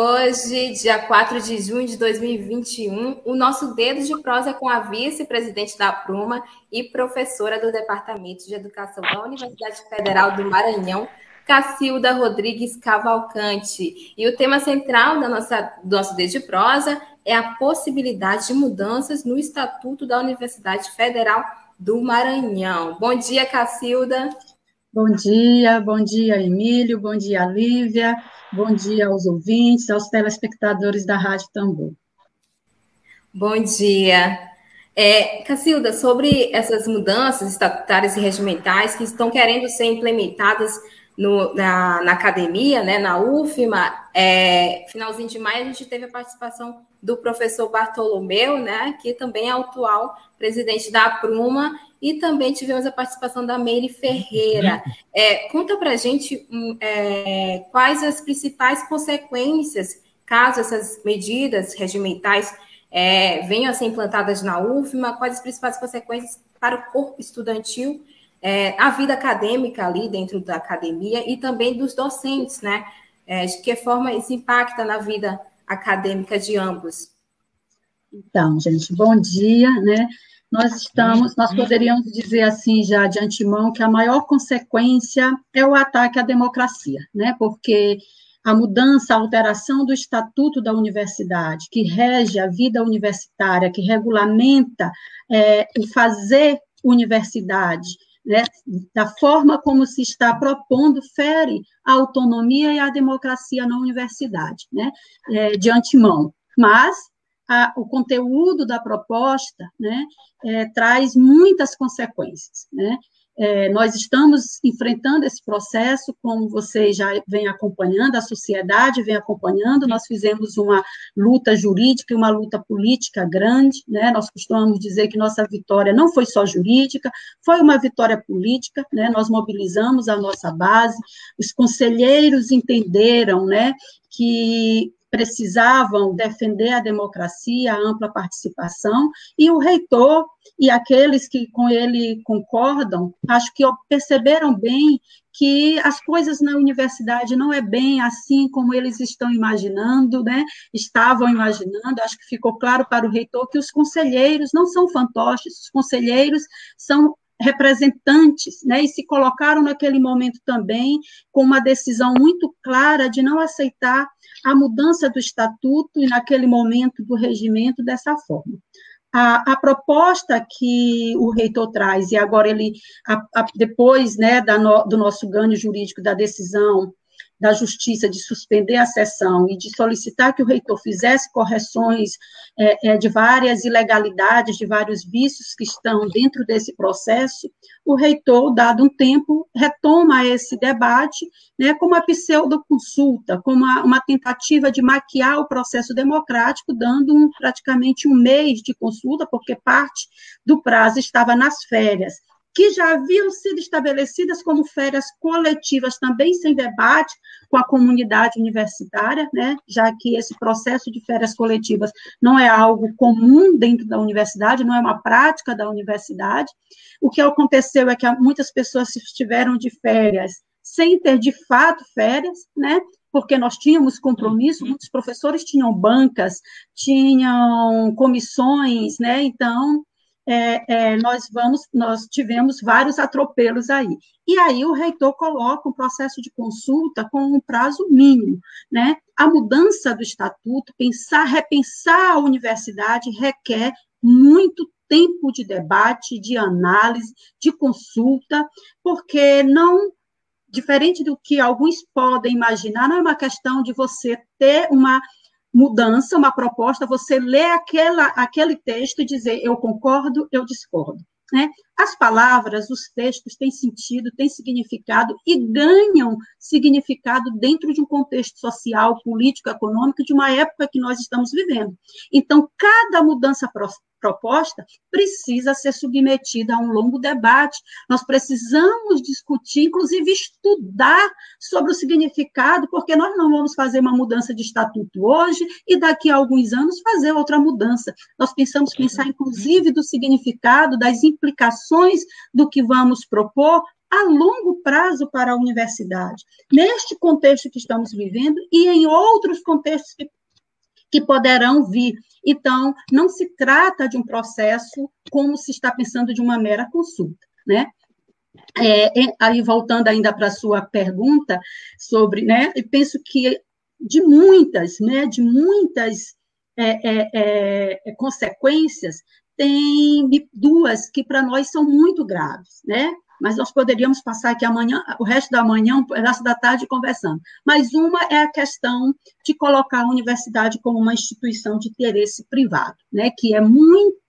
Hoje, dia 4 de junho de 2021, o nosso Dedo de Prosa é com a vice-presidente da Pruma e professora do Departamento de Educação da Universidade Federal do Maranhão, Cacilda Rodrigues Cavalcante. E o tema central da nossa, do nosso Dedo de Prosa é a possibilidade de mudanças no Estatuto da Universidade Federal do Maranhão. Bom dia, Cacilda. Bom dia, bom dia, Emílio, bom dia, Lívia. Bom dia aos ouvintes, aos telespectadores da Rádio Tambor. Bom dia. É, Cacilda, sobre essas mudanças estatutárias e regimentais que estão querendo ser implementadas no, na, na, academia, né, na UFMA, é, finalzinho de maio, a gente teve a participação do professor Bartolomeu, né, que também é atual presidente da Pruma, e também tivemos a participação da Meire Ferreira. É, conta para a gente um, é, quais as principais consequências, caso essas medidas regimentais é, venham a ser implantadas na UFMA, quais as principais consequências para o corpo estudantil, é, a vida acadêmica ali dentro da academia e também dos docentes, né? É, de que forma isso impacta na vida acadêmica de ambos? Então, gente, bom dia, né? Nós estamos, nós poderíamos dizer assim já de antemão que a maior consequência é o ataque à democracia, né? Porque a mudança, a alteração do estatuto da universidade, que rege a vida universitária, que regulamenta é, o fazer universidade, né, da forma como se está propondo, fere a autonomia e a democracia na universidade, né, é, de antemão. Mas a, o conteúdo da proposta né, é, traz muitas consequências. Né? É, nós estamos enfrentando esse processo, como vocês já vem acompanhando, a sociedade vem acompanhando, nós fizemos uma luta jurídica e uma luta política grande, né? nós costumamos dizer que nossa vitória não foi só jurídica, foi uma vitória política, né? nós mobilizamos a nossa base, os conselheiros entenderam né, que precisavam defender a democracia, a ampla participação, e o reitor e aqueles que com ele concordam, acho que perceberam bem que as coisas na universidade não é bem assim como eles estão imaginando, né? Estavam imaginando, acho que ficou claro para o reitor que os conselheiros não são fantoches, os conselheiros são representantes, né, e se colocaram naquele momento também com uma decisão muito clara de não aceitar a mudança do estatuto e naquele momento do regimento dessa forma. A, a, proposta que o reitor traz, e agora ele, a, a, depois né, no, do nosso ganho jurídico da decisão da Justiça de suspender a sessão e de solicitar que o reitor fizesse correções é, é, de várias ilegalidades, de vários vícios que estão dentro desse processo, o reitor, dado um tempo, retoma esse debate né, como uma pseudo-consulta, como uma, uma, tentativa de maquiar o processo democrático, dando um, praticamente um mês de consulta, porque parte do prazo estava nas férias que já haviam sido estabelecidas como férias coletivas, também sem debate com a comunidade universitária, né, já que esse processo de férias coletivas não é algo comum dentro da universidade, não é uma prática da universidade. O que aconteceu é que muitas pessoas estiveram de férias sem ter de fato férias, né, porque nós tínhamos compromisso, muitos professores tinham bancas, tinham comissões, né, então é, é, nós vamos, nós tivemos vários atropelos aí. E aí o reitor coloca um processo de consulta com um prazo mínimo, né? A mudança do estatuto, pensar, repensar a universidade requer muito tempo de debate, de análise, de consulta, porque não diferente do que alguns podem imaginar, não é uma questão de você ter uma mudança, uma proposta, você lê aquela, aquele texto e dizer eu concordo, eu discordo. Né? As palavras, os textos têm sentido, têm significado e ganham significado dentro de um contexto social, político, econômico, de uma época que nós estamos vivendo. Então, cada mudança proposta precisa ser submetida a um longo debate. Nós precisamos discutir, inclusive estudar sobre o significado, porque nós não vamos fazer uma mudança de estatuto hoje e daqui a alguns anos fazer outra mudança. Nós pensamos pensar, inclusive, do significado, das implicações do que vamos propor a longo prazo para a universidade, neste contexto que estamos vivendo e em outros contextos que que poderão vir. Então, não se trata de um processo como se está pensando de uma mera consulta, né? É, aí, voltando ainda para a sua pergunta sobre, né, penso que de muitas, né, de muitas é, é, é consequências, tem duas que para nós são muito graves, né? Mas nós poderíamos passar aqui amanhã, o resto da manhã, da tarde conversando. Mas uma é a questão de colocar a universidade como uma instituição de interesse privado, né, que é muito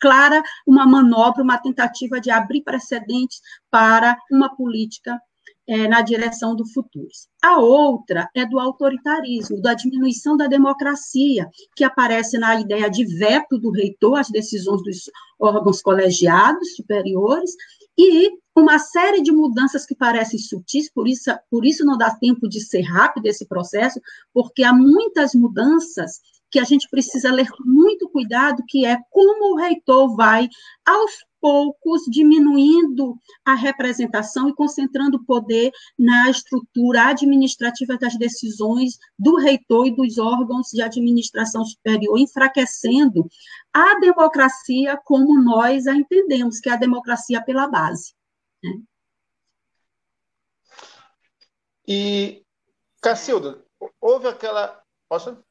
clara uma manobra, uma tentativa de abrir precedentes para uma política é, na direção do futuro. A outra é do autoritarismo, da diminuição da democracia, que aparece na ideia de veto do reitor às decisões dos órgãos colegiados superiores, e uma série de mudanças que parecem sutis, por isso, por isso não dá tempo de ser rápido esse processo, porque há muitas mudanças que a gente precisa ler com muito cuidado, que é como o reitor vai, aos poucos, diminuindo a representação e concentrando o poder na estrutura administrativa das decisões do reitor e dos órgãos de administração superior, enfraquecendo a democracia como nós a entendemos, que é a democracia pela base. Né? E, Cacilda, houve aquela. Posso?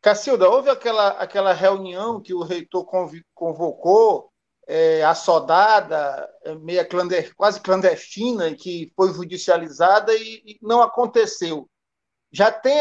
Cacilda, houve aquela, aquela reunião que o reitor convocou, é, assodada, é, meia quase clandestina, que foi judicializada e, e não aconteceu. Já tem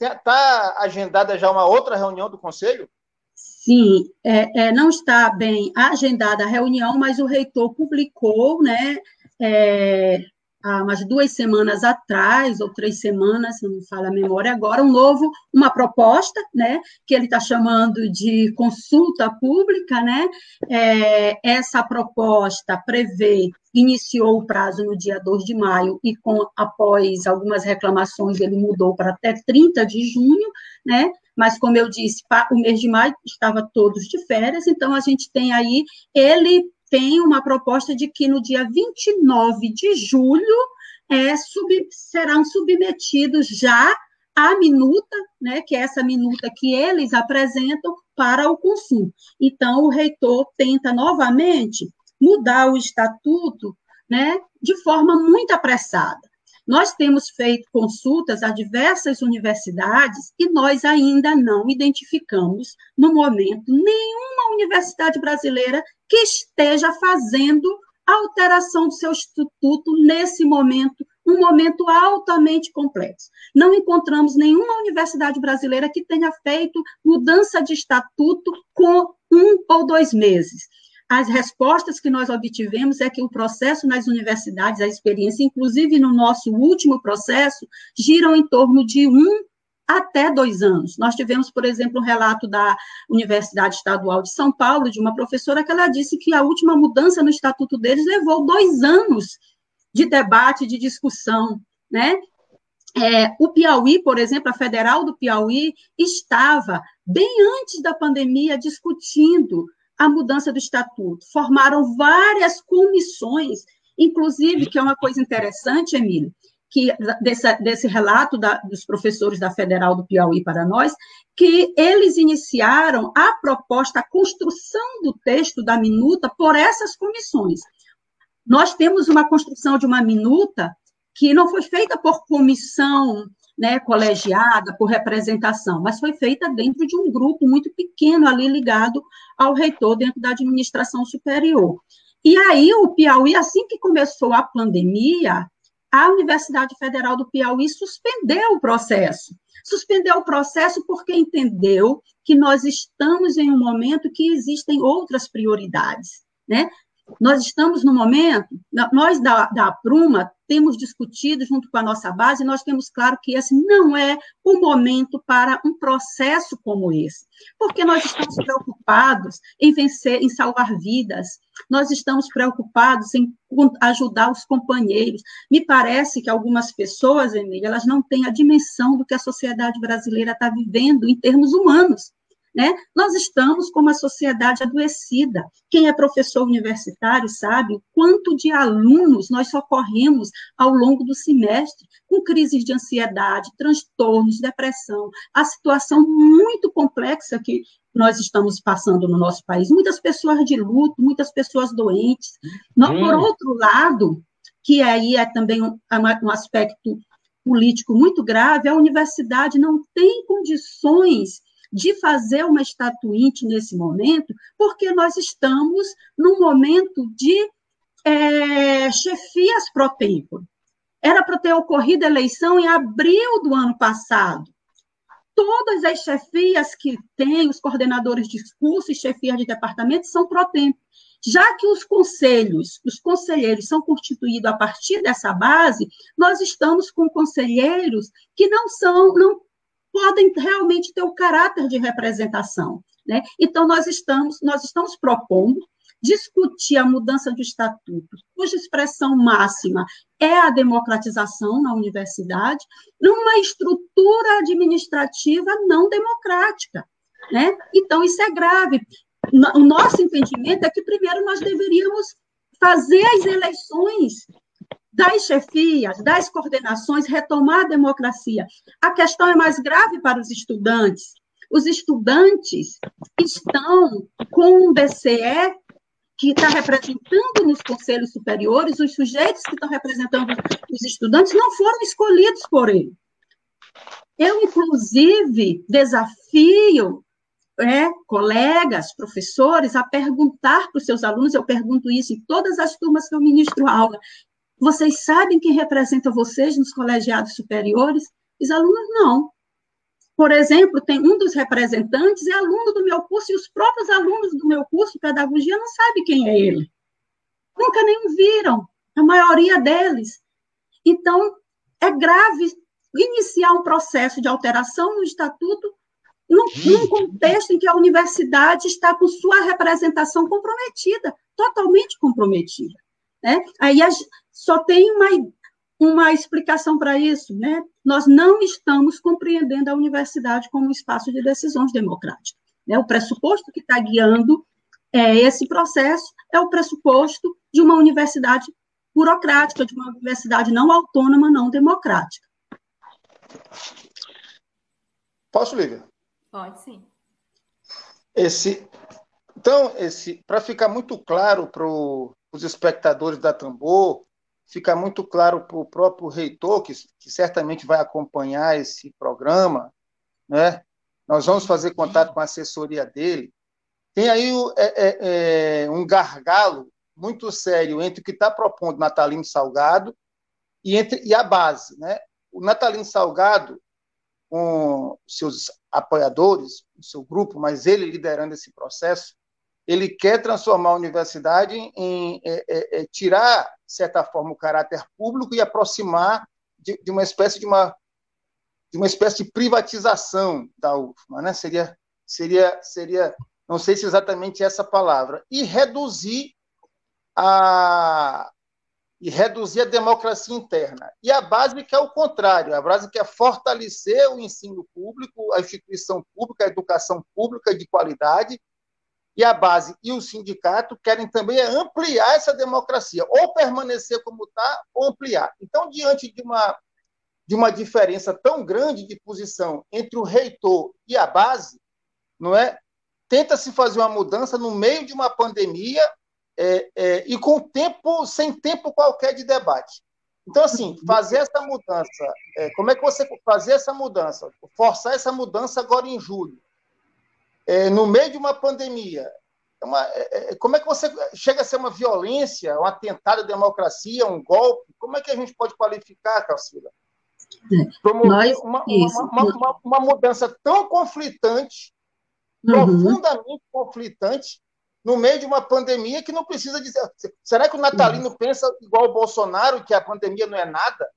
está agendada já uma outra reunião do Conselho? Sim, é, é, não está bem agendada a reunião, mas o reitor publicou, né, é, há umas duas semanas atrás, ou três semanas, se não me fala a memória agora, um novo, uma proposta, né, que ele está chamando de consulta pública, né, é, essa proposta prevê, iniciou o prazo no dia 2 de maio, e com, após algumas reclamações, ele mudou para até 30 de junho, né, mas como eu disse, o mês de maio estava todos de férias, então a gente tem aí, ele tem uma proposta de que no dia 29 de julho é, sub, serão submetidos já a minuta, né, que é essa minuta que eles apresentam para o consumo. Então, o reitor tenta novamente mudar o estatuto né, de forma muito apressada. Nós temos feito consultas a diversas universidades e nós ainda não identificamos, no momento, nenhuma universidade brasileira que esteja fazendo alteração do seu estatuto nesse momento, um momento altamente complexo. Não encontramos nenhuma universidade brasileira que tenha feito mudança de estatuto com um ou dois meses as respostas que nós obtivemos é que o processo nas universidades, a experiência, inclusive no nosso último processo, giram em torno de um até dois anos. Nós tivemos, por exemplo, um relato da Universidade Estadual de São Paulo, de uma professora, que ela disse que a última mudança no estatuto deles levou dois anos de debate, de discussão, né? É, o Piauí, por exemplo, a Federal do Piauí, estava, bem antes da pandemia, discutindo a mudança do estatuto. Formaram várias comissões, inclusive, que é uma coisa interessante, Emílio, que desse, desse relato da, dos professores da Federal do Piauí para nós, que eles iniciaram a proposta, a construção do texto da minuta por essas comissões. Nós temos uma construção de uma minuta que não foi feita por comissão né, colegiada, por representação, mas foi feita dentro de um grupo muito pequeno ali ligado ao reitor dentro da administração superior. E aí o Piauí, assim que começou a pandemia, a Universidade Federal do Piauí suspendeu o processo. Suspendeu o processo porque entendeu que nós estamos em um momento que existem outras prioridades. Né? Nós estamos no momento, nós da, da Pruma temos discutido junto com a nossa base, nós temos claro que esse não é o momento para um processo como esse, porque nós estamos preocupados em vencer, em salvar vidas, nós estamos preocupados em ajudar os companheiros. Me parece que algumas pessoas, Emília, elas não têm a dimensão do que a sociedade brasileira está vivendo em termos humanos. Né? Nós estamos com uma sociedade adoecida. Quem é professor universitário sabe o quanto de alunos nós socorremos ao longo do semestre, com crises de ansiedade, transtornos, depressão, a situação muito complexa que nós estamos passando no nosso país. Muitas pessoas de luto, muitas pessoas doentes. Por outro lado, que aí é também um, um aspecto político muito grave, a universidade não tem condições de fazer uma estatuinte nesse momento, porque nós estamos num momento de é, chefias pro tempo. Era para ter ocorrido a eleição em abril do ano passado. Todas as chefias que tem, os coordenadores de curso e chefias de departamento, são pro tempo. Já que os conselhos, os conselheiros são constituídos a partir dessa base, nós estamos com conselheiros que não são, não podem realmente ter o caráter de representação. Né? Então, nós estamos, nós estamos propondo discutir a mudança do estatuto, cuja expressão máxima é a democratização na universidade, numa estrutura administrativa não democrática. Né? Então, isso é grave. O nosso entendimento é que, primeiro, nós deveríamos fazer as eleições das chefias, das coordenações, retomar a democracia. A questão é mais grave para os estudantes. Os estudantes estão com um BCE que está representando nos conselhos superiores, os sujeitos que estão representando os estudantes não foram escolhidos por ele. Eu, inclusive, desafio é, colegas, professores, a perguntar para os seus alunos, eu pergunto isso em todas as turmas que eu ministro aula, vocês sabem quem representa vocês nos colegiados superiores? Os alunos não. Por exemplo, tem um dos representantes é aluno do meu curso e os próprios alunos do meu curso de pedagogia não sabem quem é ele. Nunca nem viram, a maioria deles. Então, é grave iniciar um processo de alteração no estatuto num, num contexto em que a universidade está com sua representação comprometida, totalmente comprometida. Né? Aí só tem uma, uma explicação para isso, né? Nós não estamos compreendendo a universidade como um espaço de decisões democráticas. Né? O pressuposto que está guiando é, esse processo é o pressuposto de uma universidade burocrática, de uma universidade não autônoma, não democrática. Posso, Lívia? Pode, sim. Esse, então, esse, para ficar muito claro para os espectadores da Tambor, fica muito claro para o próprio reitor, que, que, certamente vai acompanhar esse programa, né? nós vamos fazer contato com a assessoria dele. Tem aí é, é, é, um gargalo muito sério entre o que está propondo Natalino Salgado e, entre, e a base. Né? O Natalino Salgado, com seus apoiadores, o seu grupo, mas ele liderando esse processo, ele quer transformar a universidade em é, é, é, tirar, de certa forma, o caráter público e aproximar de, de, uma espécie de uma de uma espécie de privatização da UFMA, né? Seria seria seria não sei se exatamente essa palavra e reduzir a e reduzir a democracia interna. E a base que é o contrário, a base que é fortalecer o ensino público, a instituição pública, a educação pública de qualidade e a base e o sindicato querem também ampliar essa democracia, ou permanecer como está, ou ampliar. Então, diante de uma, de uma diferença tão grande de posição entre o reitor e a base, não é? Tenta-se fazer uma mudança no meio de uma pandemia é, é, e com tempo, sem tempo qualquer de debate. Então, assim, fazer essa mudança, é, como é que você fazer essa mudança? Forçar essa mudança agora em julho é, no meio de uma pandemia, é uma, é, é, como é que você chega a ser uma violência, um atentado à democracia, um golpe? Como é que a gente pode qualificar, Calcila? Promover uma, uma, uma, mudança tão conflitante, uhum. profundamente conflitante, no meio de uma pandemia que não precisa dizer. Será que o natalino pensa igual o Bolsonaro, que a pandemia não é nada?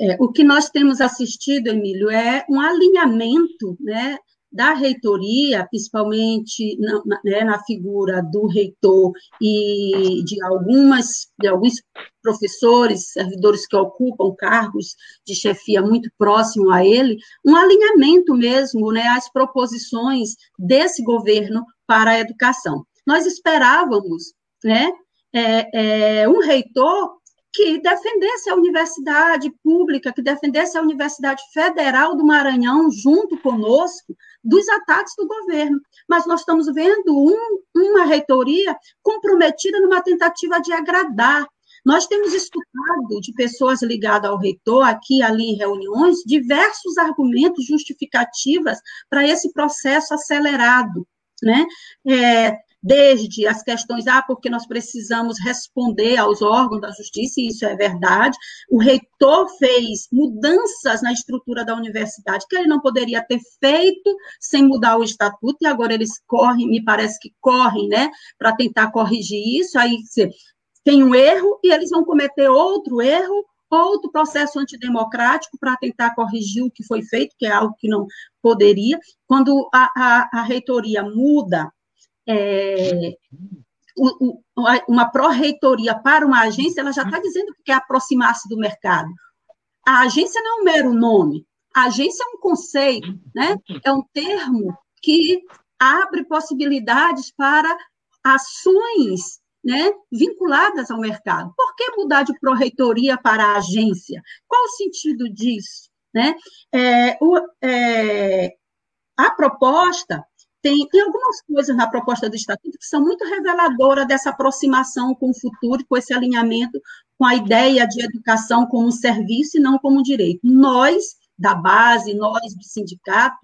É, o que nós temos assistido, Emílio, é um alinhamento né, da reitoria, principalmente na, né, na, figura do reitor e de algumas de alguns professores, servidores que ocupam cargos de chefia muito próximo a ele, um alinhamento mesmo, né, às proposições desse governo para a educação. Nós esperávamos, né, é, é, um reitor que defendesse a universidade pública, que defendesse a Universidade Federal do Maranhão junto conosco dos ataques do governo. Mas nós estamos vendo um, uma reitoria comprometida numa tentativa de agradar. Nós temos escutado de pessoas ligadas ao reitor, aqui e ali em reuniões, diversos argumentos justificativas para esse processo acelerado. Né? É, desde as questões, ah, porque nós precisamos responder aos órgãos da justiça, e isso é verdade. O reitor fez mudanças na estrutura da universidade que ele não poderia ter feito sem mudar o estatuto, e agora eles correm, me parece que correm, né, para tentar corrigir isso. Aí tem um erro e eles vão cometer outro erro outro processo antidemocrático para tentar corrigir o que foi feito, que é algo que não poderia. Quando a, a, a reitoria muda é, uma pró-reitoria para uma agência, ela já está dizendo que quer aproximar-se do mercado. A agência não é um mero nome, a agência é um conceito, né? é um termo que abre possibilidades para ações né, vinculadas ao mercado. Por que mudar de pró-reitoria para agência? Qual o sentido disso? Né? É, o, é, a proposta tem, tem algumas coisas na proposta do Estatuto que são muito reveladoras dessa aproximação com o futuro, com esse alinhamento com a ideia de educação como um serviço e não como um direito. Nós, da base, nós do sindicato,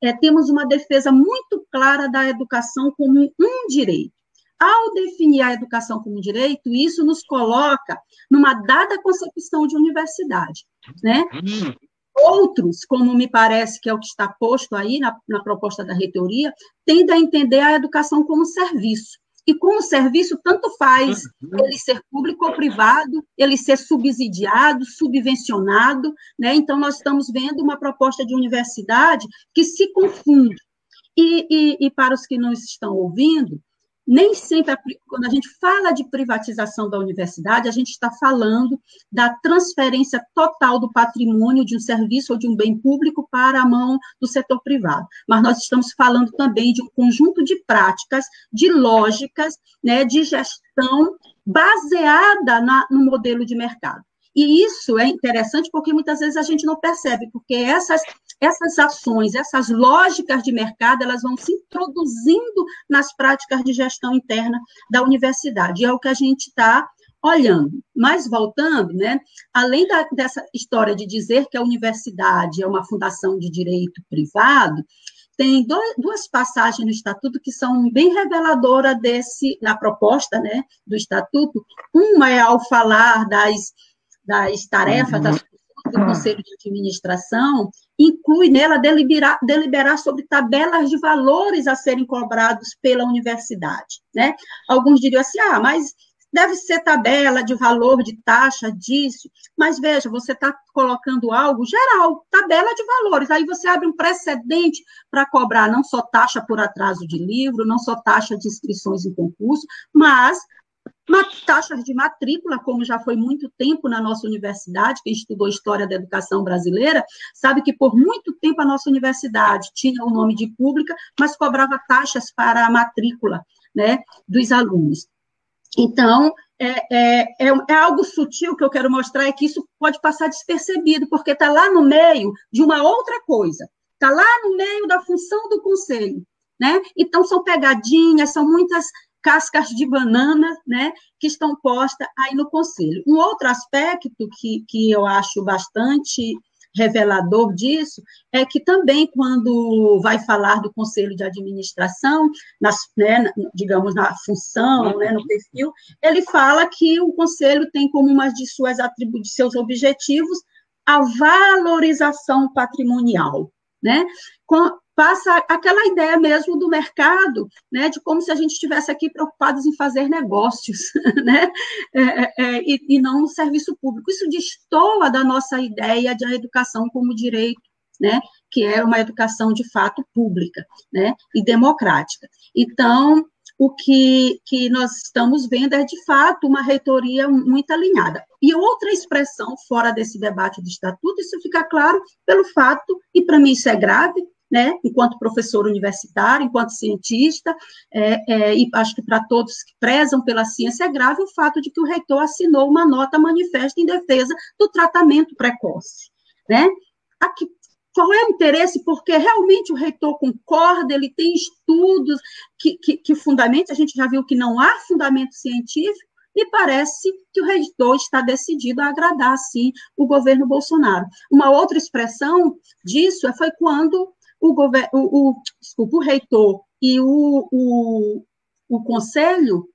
é, temos uma defesa muito clara da educação como um direito. Ao definir a educação como direito, isso nos coloca numa dada concepção de universidade, né? Outros, como me parece que é o que está posto aí na, na proposta da reitoria, tendem a entender a educação como serviço. E como serviço, tanto faz uhum. ele ser público ou privado, ele ser subsidiado, subvencionado, né? Então, nós estamos vendo uma proposta de universidade que se confunde. E, e, e para os que não estão ouvindo, nem sempre, quando a gente fala de privatização da universidade, a gente está falando da transferência total do patrimônio de um serviço ou de um bem público para a mão do setor privado. Mas nós estamos falando também de um conjunto de práticas, de lógicas, né, de gestão baseada na, no modelo de mercado. E isso é interessante porque muitas vezes a gente não percebe, porque essas, essas ações, essas lógicas de mercado, elas vão se introduzindo nas práticas de gestão interna da universidade. E é o que a gente está olhando. Mas voltando, né, além da, dessa história de dizer que a universidade é uma fundação de direito privado, tem dois, duas passagens no estatuto que são bem reveladoras desse na proposta, né, do estatuto. Uma é ao falar das das tarefas uhum. das do Conselho de Administração, inclui nela deliberar, deliberar sobre tabelas de valores a serem cobrados pela universidade. Né? Alguns diriam assim, ah, mas deve ser tabela de valor, de taxa, disso, mas veja, você está colocando algo geral, tabela de valores, aí você abre um precedente para cobrar não só taxa por atraso de livro, não só taxa de inscrições em concurso, mas taxas de matrícula, como já foi muito tempo na nossa universidade, quem estudou História da Educação Brasileira, sabe que por muito tempo a nossa universidade tinha o nome de pública, mas cobrava taxas para a matrícula né, dos alunos. Então, é, é, é, é, algo sutil que eu quero mostrar, é que isso pode passar despercebido, porque está lá no meio de uma outra coisa, está lá no meio da função do conselho. Né? Então, são pegadinhas, são muitas cascas de banana, né, que estão postas aí no conselho. Um outro aspecto que, que eu acho bastante revelador disso é que também quando vai falar do conselho de administração, nas, né, digamos na função, né, no perfil, ele fala que o conselho tem como uma de suas atributos, seus objetivos, a valorização patrimonial, né? Passa aquela ideia mesmo do mercado, né, de como se a gente estivesse aqui preocupados em fazer negócios, né, é, é, é, e, e, não no serviço público. Isso destoa da nossa ideia de a educação como direito, né, que é uma educação de fato pública, né, e democrática. Então, o que, que nós estamos vendo é, de fato, uma reitoria muito alinhada. E outra expressão fora desse debate do estatuto, isso fica claro pelo fato, e para mim isso é grave, né, enquanto professor universitário, enquanto cientista, é, é, e acho que para todos que prezam pela ciência, é grave o fato de que o reitor assinou uma nota manifesta em defesa do tratamento precoce. Né? Aqui, qual é o interesse? Porque realmente o reitor concorda, ele tem estudos que, que, que fundamentam, a gente já viu que não há fundamento científico, e parece que o reitor está decidido a agradar, sim, o governo Bolsonaro. Uma outra expressão disso foi quando o, o, o, desculpa, o reitor e o, o, o conselho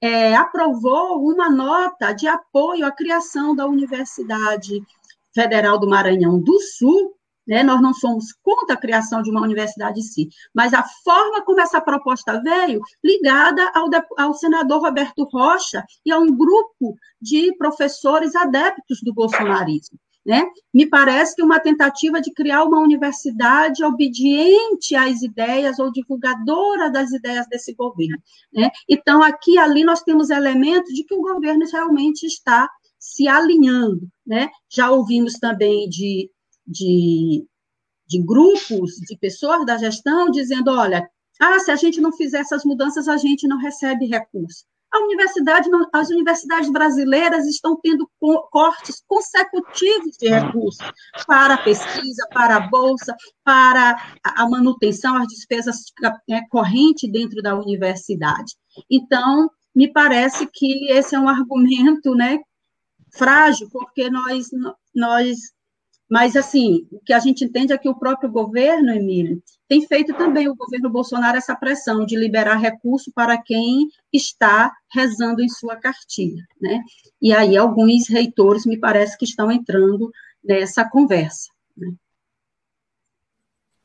é, aprovou uma nota de apoio à criação da Universidade Federal do Maranhão do Sul, né, nós não somos contra a criação de uma universidade em si, mas a forma como essa proposta veio, ligada ao, ao senador Roberto Rocha e a um grupo de professores adeptos do bolsonarismo. Né? Me parece que uma tentativa de criar uma universidade obediente às ideias ou divulgadora das ideias desse governo. Né? Então, aqui e ali nós temos elementos de que o governo realmente está se alinhando. Né? Já ouvimos também de de, de grupos de pessoas da gestão dizendo, olha, ah, se a gente não fizer essas mudanças, a gente não recebe recurso. Universidade, as universidades brasileiras estão tendo cortes consecutivos de recursos para a pesquisa, para a bolsa, para a manutenção, as despesas é, correntes dentro da universidade. Então, me parece que esse é um argumento, né, frágil, porque nós nós mas, assim, o que a gente entende é que o próprio governo, Emílio, tem feito também, o governo Bolsonaro, essa pressão de liberar recurso para quem está rezando em sua cartilha, né? E aí alguns reitores, me parece, que estão entrando nessa conversa. Né?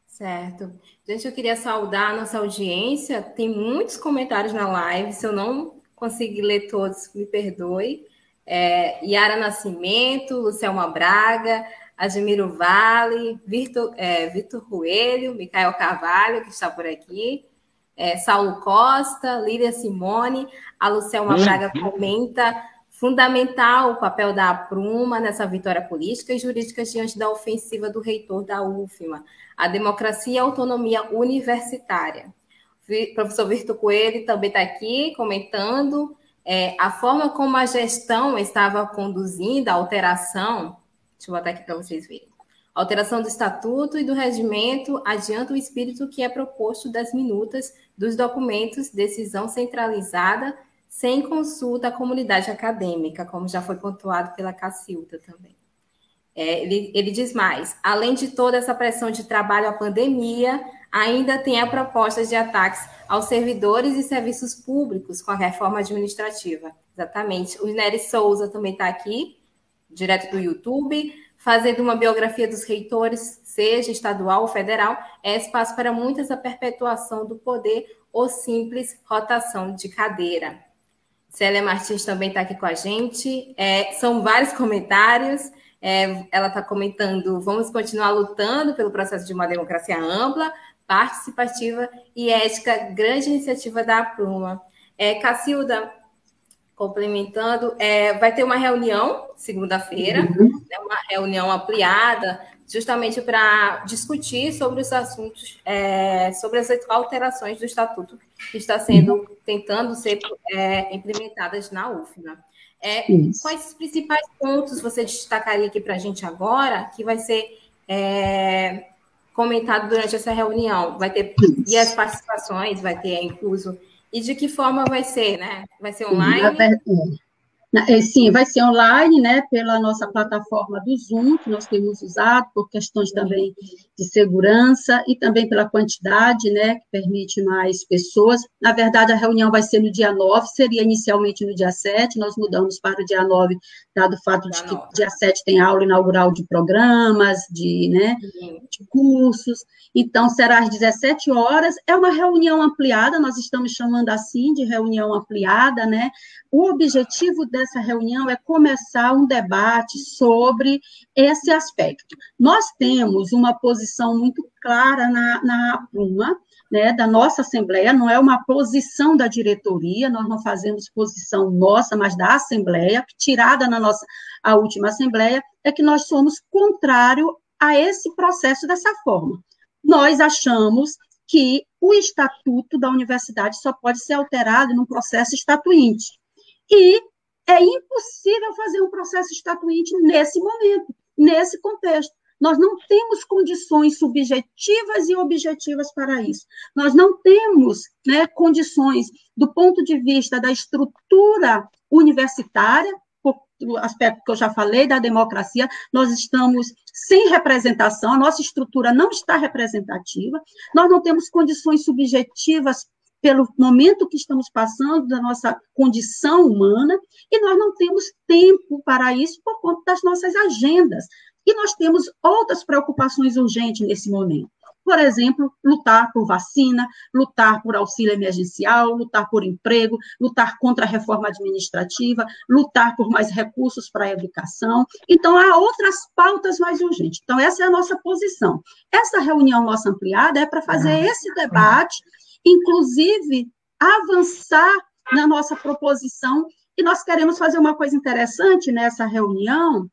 Certo. Gente, eu queria saudar a nossa audiência. Tem muitos comentários na live. Se eu não conseguir ler todos, me perdoe. É, Yara Nascimento, Lucelma Braga, Admiro Vale, Vitor, é, Vitor Ruelho, Micael Carvalho, que está por aqui, é, Saulo Costa, Lília Simone, a Lucelma uhum. Braga comenta fundamental o papel da Apruma nessa vitória política e jurídica diante da ofensiva do reitor da UFMA, a democracia e a autonomia universitária. O professor Vitor Coelho também está aqui comentando é, a forma como a gestão estava conduzindo a alteração Deixa eu botar aqui para vocês verem. Alteração do estatuto e do regimento adianta o espírito que é proposto das minutas dos documentos, decisão centralizada, sem consulta à comunidade acadêmica, como já foi pontuado pela Cacilda também. É, ele, ele diz mais: além de toda essa pressão de trabalho à pandemia, ainda tem a proposta de ataques aos servidores e serviços públicos com a reforma administrativa. Exatamente. O Nery Souza também está aqui direto do YouTube, fazendo uma biografia dos reitores, seja estadual ou federal, é espaço para muitas a perpetuação do poder ou simples rotação de cadeira. Célia Martins também está aqui com a gente. É, são vários comentários. É, ela está comentando: vamos continuar lutando pelo processo de uma democracia ampla, participativa e ética, grande iniciativa da Pruma. É, Cacilda, complementando, é, vai ter uma reunião segunda-feira, uhum. né, uma reunião ampliada, justamente para discutir sobre os assuntos, é, sobre as alterações do estatuto que está sendo uhum. tentando ser é, implementadas na UFNA. É, quais os principais pontos você destacaria aqui para a gente agora, que vai ser é, comentado durante essa reunião? Vai ter e as participações, vai ter incluso e de que forma vai ser, né? Vai ser online? É, sim, vai ser online, né, pela nossa plataforma do Zoom, que nós temos usado por questões também de segurança e também pela quantidade, né, que permite mais pessoas. Na verdade, a reunião vai ser no dia 9, seria inicialmente no dia 7, nós mudamos para o dia 9, dado o fato de que dia 7 tem aula inaugural de programas, de, né, de cursos, então será às 17 horas, é uma reunião ampliada, nós estamos chamando assim de reunião ampliada, né, o objetivo dessa reunião é começar um debate sobre esse aspecto. Nós temos uma posição muito clara na, na Pruma, né, da nossa Assembleia, não é uma posição da diretoria, nós não fazemos posição nossa, mas da Assembleia, tirada na nossa a última Assembleia, é que nós somos contrário a esse processo dessa forma. Nós achamos que o estatuto da universidade só pode ser alterado num processo estatuinte. E é impossível fazer um processo estatuinte nesse momento, nesse contexto. Nós não temos condições subjetivas e objetivas para isso. Nós não temos né, condições, do ponto de vista da estrutura universitária, o aspecto que eu já falei da democracia, nós estamos sem representação, a nossa estrutura não está representativa, nós não temos condições subjetivas pelo momento que estamos passando, da nossa condição humana, e nós não temos tempo para isso por conta das nossas agendas. E nós temos outras preocupações urgentes nesse momento. Por exemplo, lutar por vacina, lutar por auxílio emergencial, lutar por emprego, lutar contra a reforma administrativa, lutar por mais recursos para a educação. Então, há outras pautas mais urgentes. Então, essa é a nossa posição. Essa reunião nossa ampliada é para fazer esse debate inclusive avançar na nossa proposição. E nós queremos fazer uma coisa interessante nessa reunião,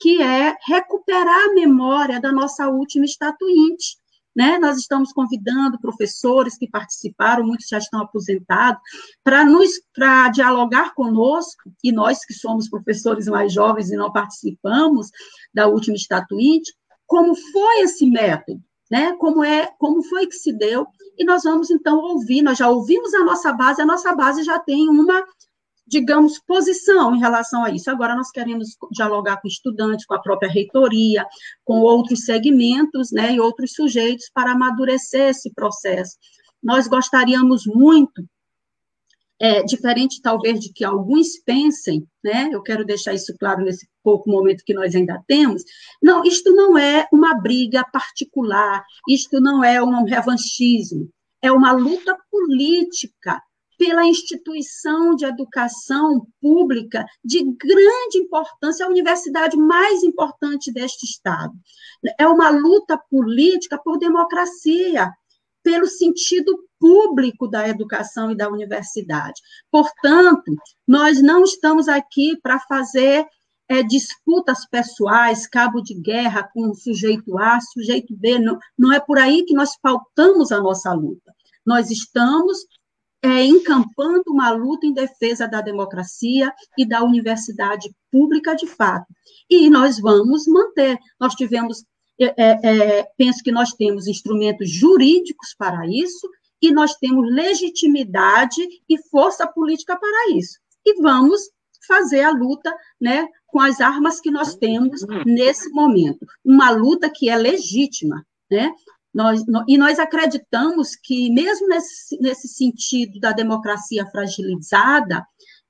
que é recuperar a memória da nossa última estatuinte. Né? Nós estamos convidando professores que participaram, muitos já estão aposentados, para nos para dialogar conosco, e nós que somos professores mais jovens e não participamos da última estatuinte, como foi esse método, né? Como é, como foi que se deu e nós vamos, então, ouvir, nós já ouvimos a nossa base, a nossa base já tem uma, digamos, posição em relação a isso. Agora nós queremos dialogar com estudantes, com a própria reitoria, com outros segmentos, né, e outros sujeitos para amadurecer esse processo. Nós gostaríamos muito é, diferente talvez de que alguns pensem, né? Eu quero deixar isso claro nesse pouco momento que nós ainda temos. Não, isto não é uma briga particular, isto não é um revanchismo, é uma luta política pela instituição de educação pública de grande importância, a universidade mais importante deste Estado. É uma luta política por democracia, pelo sentido público da educação e da universidade. Portanto, nós não estamos aqui para fazer é, disputas pessoais, cabo de guerra com sujeito A, sujeito B, não, não é por aí que nós pautamos a nossa luta. Nós estamos é, encampando uma luta em defesa da democracia e da universidade pública de fato. E nós vamos manter. Nós tivemos é, é, é, penso que nós temos instrumentos jurídicos para isso e nós temos legitimidade e força política para isso. E vamos fazer a luta né, com as armas que nós temos nesse momento. Uma luta que é legítima. Né? Nós, e nós acreditamos que, mesmo nesse, nesse sentido da democracia fragilizada,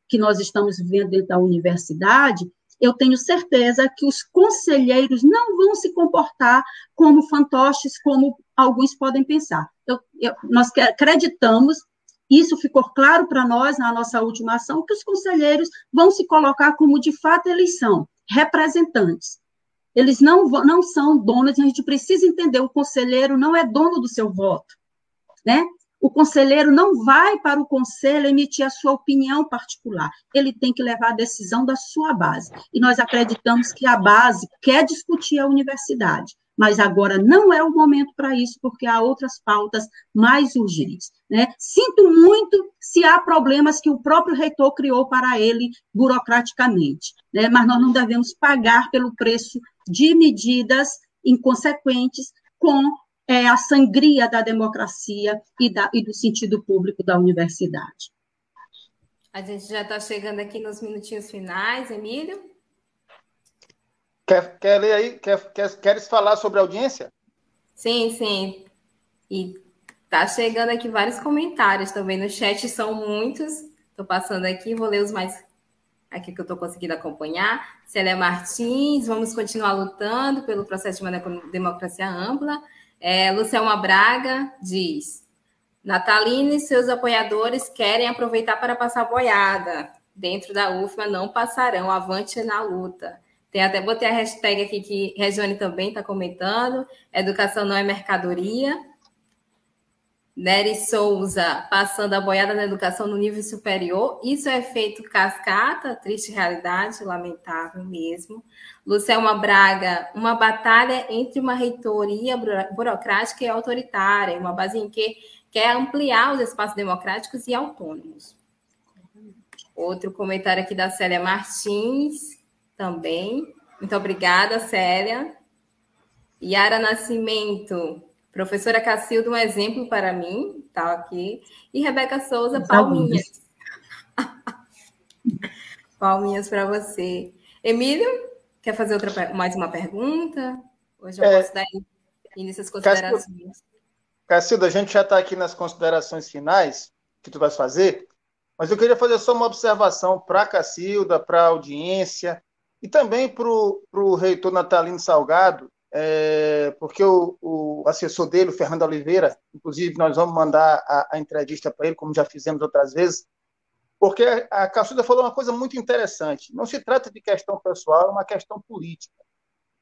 que nós estamos vivendo dentro da universidade, eu tenho certeza que os conselheiros não vão se comportar como fantoches, como alguns podem pensar. Eu, eu, nós acreditamos, isso ficou claro para nós na nossa última ação, que os conselheiros vão se colocar como de fato eles são, representantes. Eles não, não são donos, a gente precisa entender, o conselheiro não é dono do seu voto, né? O conselheiro não vai para o conselho emitir a sua opinião particular, ele tem que levar a decisão da sua base. E nós acreditamos que a base quer discutir a universidade, mas agora não é o momento para isso, porque há outras pautas mais urgentes. Né? Sinto muito se há problemas que o próprio reitor criou para ele burocraticamente, né? mas nós não devemos pagar pelo preço de medidas inconsequentes com é, a sangria da democracia e, da, e do sentido público da universidade. A gente já está chegando aqui nos minutinhos finais, Emílio. Quer, quer ler aí? Quer, quer, queres falar sobre a audiência? Sim, sim. E tá chegando aqui vários comentários também no chat, são muitos. Estou passando aqui, vou ler os mais aqui que eu estou conseguindo acompanhar. Célia Martins, vamos continuar lutando pelo processo de uma democracia ampla. É, Lucelma Braga diz: Natalina e seus apoiadores querem aproveitar para passar boiada. Dentro da UFMA não passarão, avante na luta. Tem até botei a hashtag aqui que Regiane também está comentando. Educação não é mercadoria. Nery Souza, passando a boiada na educação no nível superior. Isso é feito cascata, triste realidade, lamentável mesmo. Lucelma Braga, uma batalha entre uma reitoria burocrática e autoritária, uma base em que quer ampliar os espaços democráticos e autônomos. Outro comentário aqui da Célia Martins também. Muito obrigada, Célia. Yara Nascimento, professora Cacilda, um exemplo para mim, tá aqui. E Rebeca Souza, palminhas. palminhas para você. Emílio, quer fazer outra, mais uma pergunta? Hoje eu é, posso dar início às considerações. Cacilda, a gente já está aqui nas considerações finais que tu vais fazer, mas eu queria fazer só uma observação para a Cacilda, para a audiência, e também para o reitor Natalino Salgado, é, porque o, o, assessor dele, o Fernando Oliveira, inclusive nós vamos mandar a, a entrevista para ele, como já fizemos outras vezes, porque a Caçuda falou uma coisa muito interessante. Não se trata de questão pessoal, é uma questão política.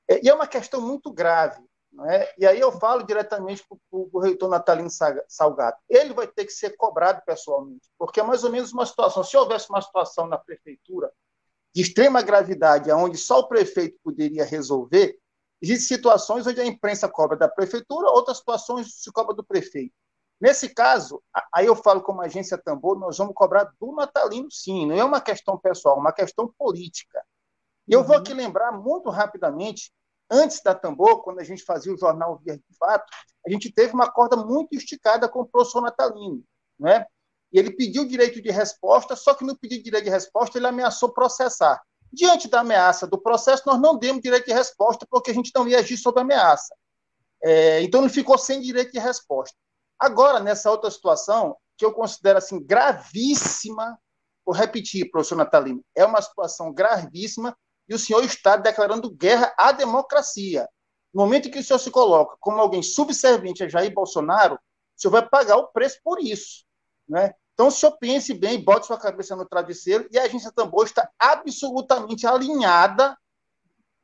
É, e é uma questão muito grave. Não é? E aí eu falo diretamente para o reitor Natalino Salgado. Ele vai ter que ser cobrado pessoalmente, porque é mais ou menos uma situação. Se houvesse uma situação na prefeitura de extrema gravidade, onde só o prefeito poderia resolver, existem situações onde a imprensa cobra da prefeitura, outras situações se cobra do prefeito. Nesse caso, aí eu falo como agência Tambor, nós vamos cobrar do natalino, sim, não é uma questão pessoal, é uma questão política. E eu uhum. vou aqui lembrar muito rapidamente, antes da Tambor, quando a gente fazia o jornal Via de Fato, a gente teve uma corda muito esticada com o professor Natalino, né? E ele pediu direito de resposta, só que no pedido de direito de resposta ele ameaçou processar. Diante da ameaça do processo, nós não demos direito de resposta porque a gente não ia agir sob ameaça. É, então ele ficou sem direito de resposta. Agora, nessa outra situação, que eu considero assim gravíssima, vou repetir, professor Natalino, é uma situação gravíssima e o senhor está declarando guerra à democracia. No momento em que o senhor se coloca como alguém subserviente a Jair Bolsonaro, o senhor vai pagar o preço por isso. Né? Então, senhor pense bem, bote sua cabeça no travesseiro e a agência Tambor está absolutamente alinhada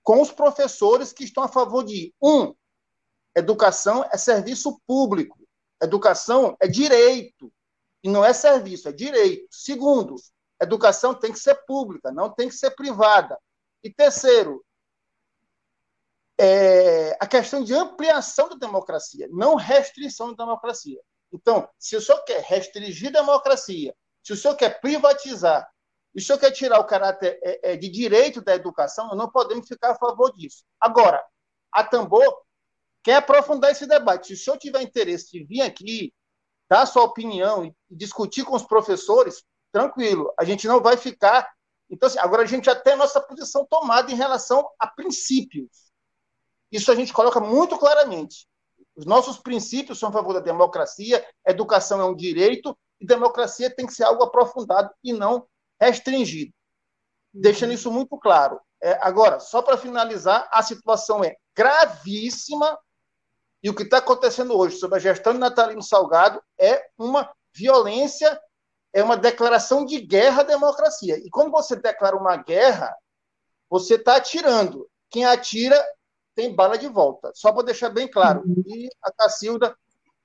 com os professores que estão a favor de, um, educação é serviço público, educação é direito, e não é serviço, é direito. Segundo, educação tem que ser pública, não tem que ser privada. E terceiro, é a questão de ampliação da democracia, não restrição da democracia. Então, se o senhor quer restringir a democracia, se o senhor quer privatizar, e o senhor quer tirar o caráter é, é, de direito da educação, não podemos ficar a favor disso. Agora, a Tambor quer aprofundar esse debate. Se o senhor tiver interesse de vir aqui, dar sua opinião e discutir com os professores, tranquilo, a gente não vai ficar. Então, assim, agora a gente já tem a nossa posição tomada em relação a princípios. Isso a gente coloca muito claramente. Os nossos princípios são a favor da democracia, educação é um direito, e democracia tem que ser algo aprofundado e não restringido. Deixando isso muito claro. É, agora, só para finalizar, a situação é gravíssima e o que está acontecendo hoje sobre a gestão de Natalino Salgado é uma violência, é uma declaração de guerra à democracia. E quando você declara uma guerra, você está atirando. Quem atira tem bala de volta. Só para deixar bem claro. Uhum. E a Cacilda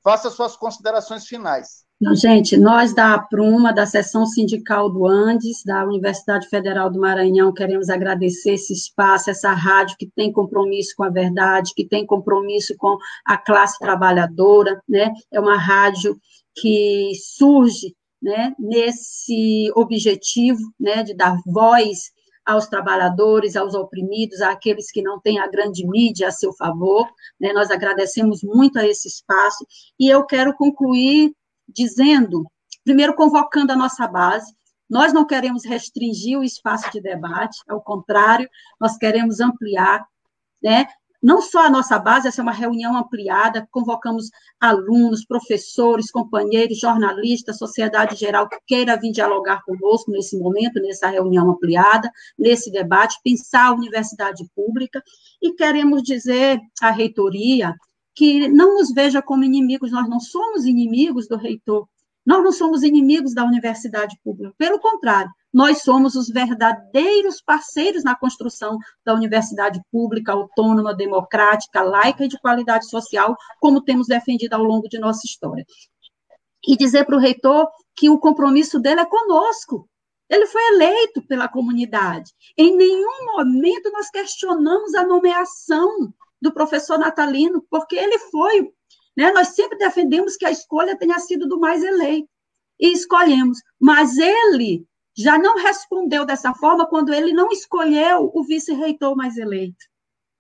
faça suas considerações finais. Então, gente, nós da Apruma, da seção sindical do Andes, da Universidade Federal do Maranhão, queremos agradecer esse espaço, essa rádio que tem compromisso com a verdade, que tem compromisso com a classe trabalhadora, né? É uma rádio que surge, né, nesse objetivo, né, de dar voz aos trabalhadores, aos oprimidos, àqueles que não têm a grande mídia a seu favor. Né? Nós agradecemos muito a esse espaço. E eu quero concluir dizendo, primeiro convocando a nossa base, Nós não queremos restringir o espaço de debate, ao contrário, nós queremos ampliar, né? Não só a nossa base, essa é uma reunião ampliada, convocamos alunos, professores, companheiros, jornalistas, sociedade geral que queira vir dialogar conosco nesse momento, nessa reunião ampliada, nesse debate, pensar a universidade pública, e queremos dizer à reitoria que não nos veja como inimigos, nós não somos inimigos do reitor, nós não somos inimigos da universidade pública, pelo contrário, nós somos os verdadeiros parceiros na construção da universidade pública, autônoma, democrática, laica e de qualidade social, como temos defendido ao longo de nossa história. E dizer para o reitor que o compromisso dele é conosco. Ele foi eleito pela comunidade. Em nenhum momento nós questionamos a nomeação do professor Natalino, porque ele foi né? Nós sempre defendemos que a escolha tenha sido do mais eleito. E escolhemos. Mas ele já não respondeu dessa forma quando ele não escolheu o vice-reitor mais eleito,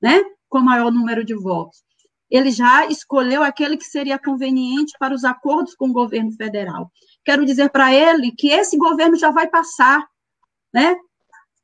né? com maior número de votos. Ele já escolheu aquele que seria conveniente para os acordos com o governo federal. Quero dizer para ele que esse governo já vai passar, né?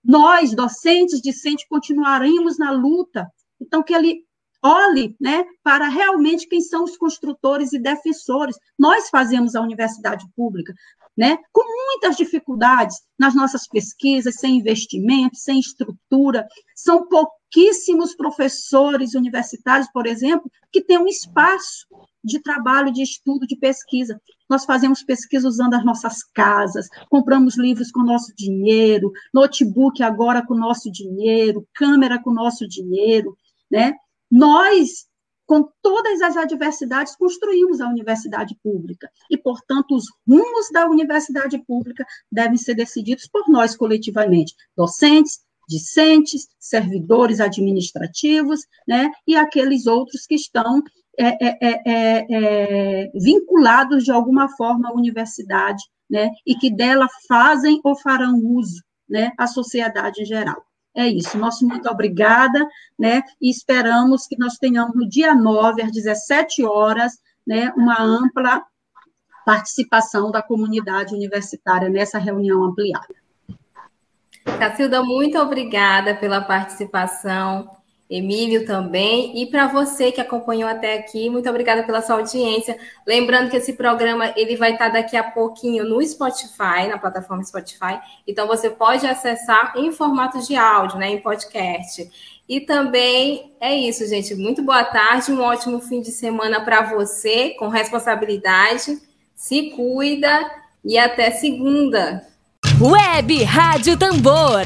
Nós, docentes, discentes, continuaremos na luta. Então, que ele olhe né, para realmente quem são os construtores e defensores. Nós fazemos a universidade pública né, com muitas dificuldades nas nossas pesquisas, sem investimento, sem estrutura. São pouquíssimos professores universitários, por exemplo, que têm um espaço de trabalho, de estudo, de pesquisa. Nós fazemos pesquisa usando as nossas casas, compramos livros com nosso dinheiro, notebook agora com nosso dinheiro, câmera com nosso dinheiro, né? Nós, com todas as adversidades, construímos a universidade pública. E, portanto, os rumos da universidade pública devem ser decididos por nós coletivamente, docentes, discentes, servidores administrativos, né, e aqueles outros que estão é, é, é, é, é vinculados de alguma forma à universidade, né, e que dela fazem ou farão uso, né, a sociedade em geral. É isso. Nosso muito obrigada, né? E esperamos que nós tenhamos no dia 9, às 17 horas, né, uma ampla participação da comunidade universitária nessa reunião ampliada. Cacilda, muito obrigada pela participação. Emílio também, e para você que acompanhou até aqui, muito obrigada pela sua audiência. Lembrando que esse programa ele vai estar daqui a pouquinho no Spotify, na plataforma Spotify, então você pode acessar em formato de áudio, né, em podcast. E também é isso, gente. Muito boa tarde, um ótimo fim de semana para você, com responsabilidade. Se cuida e até segunda. Web Rádio Tambor